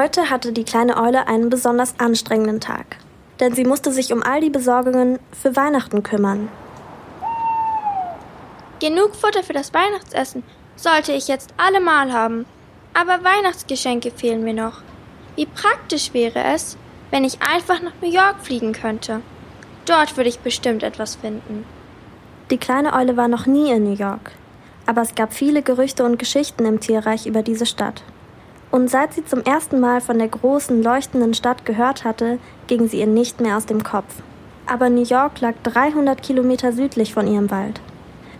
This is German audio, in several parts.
Heute hatte die kleine Eule einen besonders anstrengenden Tag, denn sie musste sich um all die Besorgungen für Weihnachten kümmern. Genug Futter für das Weihnachtsessen sollte ich jetzt allemal haben. Aber Weihnachtsgeschenke fehlen mir noch. Wie praktisch wäre es, wenn ich einfach nach New York fliegen könnte. Dort würde ich bestimmt etwas finden. Die kleine Eule war noch nie in New York, aber es gab viele Gerüchte und Geschichten im Tierreich über diese Stadt. Und seit sie zum ersten Mal von der großen, leuchtenden Stadt gehört hatte, ging sie ihr nicht mehr aus dem Kopf. Aber New York lag 300 Kilometer südlich von ihrem Wald.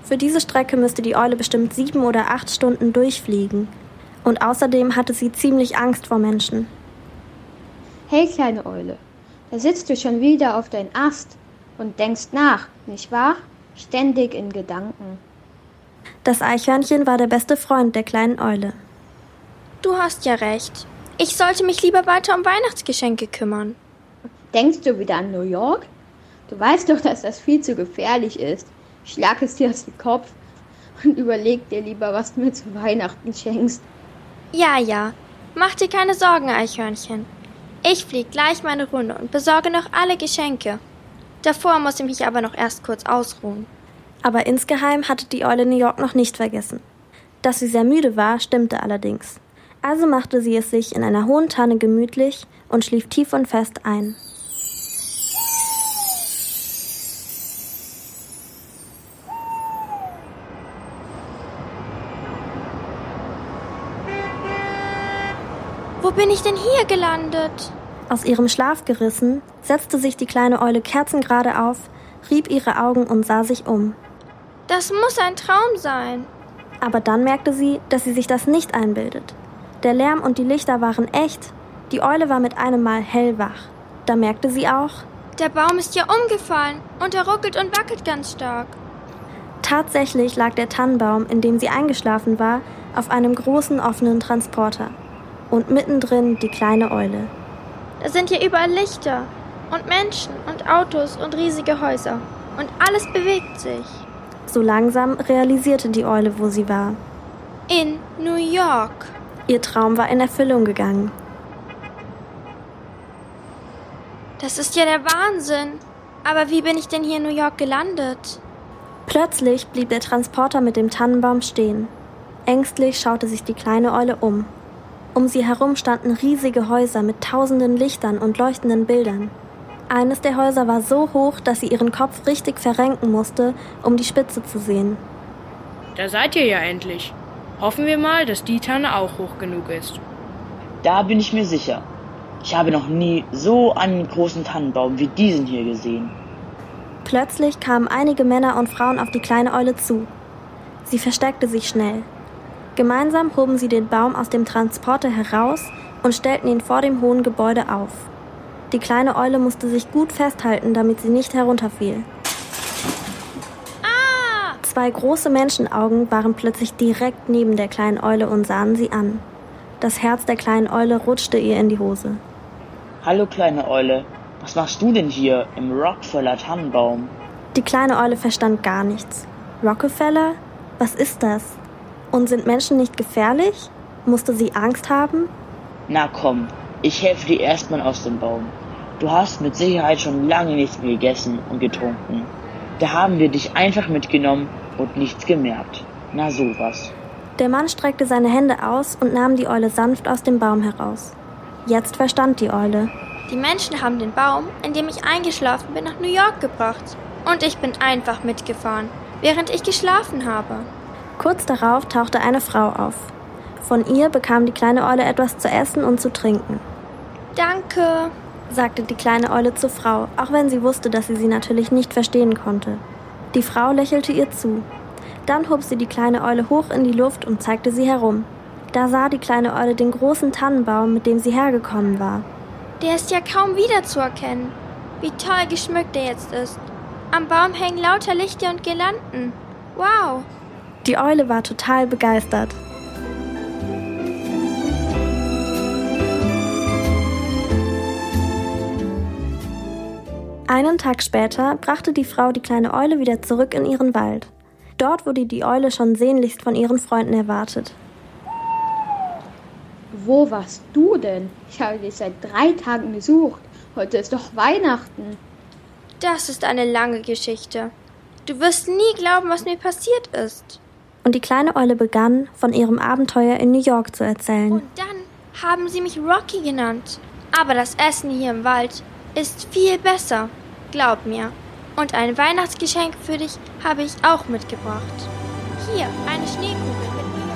Für diese Strecke müsste die Eule bestimmt sieben oder acht Stunden durchfliegen. Und außerdem hatte sie ziemlich Angst vor Menschen. Hey, kleine Eule, da sitzt du schon wieder auf deinem Ast und denkst nach, nicht wahr? Ständig in Gedanken. Das Eichhörnchen war der beste Freund der kleinen Eule. Du hast ja recht. Ich sollte mich lieber weiter um Weihnachtsgeschenke kümmern. Denkst du wieder an New York? Du weißt doch, dass das viel zu gefährlich ist. Schlag es dir aus dem Kopf und überleg dir lieber, was du mir zu Weihnachten schenkst. Ja, ja. Mach dir keine Sorgen, Eichhörnchen. Ich flieg gleich meine Runde und besorge noch alle Geschenke. Davor muss ich mich aber noch erst kurz ausruhen. Aber insgeheim hatte die Eule New York noch nicht vergessen. Dass sie sehr müde war, stimmte allerdings. Also machte sie es sich in einer hohen Tanne gemütlich und schlief tief und fest ein. Wo bin ich denn hier gelandet? Aus ihrem Schlaf gerissen, setzte sich die kleine Eule kerzengerade auf, rieb ihre Augen und sah sich um. Das muss ein Traum sein. Aber dann merkte sie, dass sie sich das nicht einbildet. Der Lärm und die Lichter waren echt. Die Eule war mit einem Mal hellwach. Da merkte sie auch, der Baum ist ja umgefallen und er ruckelt und wackelt ganz stark. Tatsächlich lag der Tannenbaum, in dem sie eingeschlafen war, auf einem großen offenen Transporter und mittendrin die kleine Eule. Da sind ja überall Lichter und Menschen und Autos und riesige Häuser und alles bewegt sich. So langsam realisierte die Eule, wo sie war. In New York. Ihr Traum war in Erfüllung gegangen. Das ist ja der Wahnsinn. Aber wie bin ich denn hier in New York gelandet? Plötzlich blieb der Transporter mit dem Tannenbaum stehen. Ängstlich schaute sich die kleine Eule um. Um sie herum standen riesige Häuser mit tausenden Lichtern und leuchtenden Bildern. Eines der Häuser war so hoch, dass sie ihren Kopf richtig verrenken musste, um die Spitze zu sehen. Da seid ihr ja endlich. Hoffen wir mal, dass die Tanne auch hoch genug ist. Da bin ich mir sicher. Ich habe noch nie so einen großen Tannenbaum wie diesen hier gesehen. Plötzlich kamen einige Männer und Frauen auf die kleine Eule zu. Sie versteckte sich schnell. Gemeinsam hoben sie den Baum aus dem Transporter heraus und stellten ihn vor dem hohen Gebäude auf. Die kleine Eule musste sich gut festhalten, damit sie nicht herunterfiel. Zwei große Menschenaugen waren plötzlich direkt neben der kleinen Eule und sahen sie an. Das Herz der kleinen Eule rutschte ihr in die Hose. Hallo kleine Eule, was machst du denn hier im Rockefeller Tannenbaum? Die kleine Eule verstand gar nichts. Rockefeller? Was ist das? Und sind Menschen nicht gefährlich? Musste sie Angst haben? Na komm, ich helfe dir erstmal aus dem Baum. Du hast mit Sicherheit schon lange nichts mehr gegessen und getrunken. Da haben wir dich einfach mitgenommen und nichts gemerkt. Na sowas. Der Mann streckte seine Hände aus und nahm die Eule sanft aus dem Baum heraus. Jetzt verstand die Eule. Die Menschen haben den Baum, in dem ich eingeschlafen bin, nach New York gebracht. Und ich bin einfach mitgefahren, während ich geschlafen habe. Kurz darauf tauchte eine Frau auf. Von ihr bekam die kleine Eule etwas zu essen und zu trinken. Danke, sagte die kleine Eule zur Frau, auch wenn sie wusste, dass sie sie natürlich nicht verstehen konnte. Die Frau lächelte ihr zu. Dann hob sie die kleine Eule hoch in die Luft und zeigte sie herum. Da sah die kleine Eule den großen Tannenbaum, mit dem sie hergekommen war. Der ist ja kaum wiederzuerkennen. Wie toll geschmückt er jetzt ist. Am Baum hängen lauter Lichter und Girlanden. Wow, die Eule war total begeistert. Einen Tag später brachte die Frau die kleine Eule wieder zurück in ihren Wald. Dort wurde die Eule schon sehnlichst von ihren Freunden erwartet. Wo warst du denn? Ich habe dich seit drei Tagen gesucht. Heute ist doch Weihnachten. Das ist eine lange Geschichte. Du wirst nie glauben, was mir passiert ist. Und die kleine Eule begann, von ihrem Abenteuer in New York zu erzählen. Und dann haben sie mich Rocky genannt. Aber das Essen hier im Wald ist viel besser. Glaub mir. Und ein Weihnachtsgeschenk für dich habe ich auch mitgebracht. Hier, eine Schneekugel mit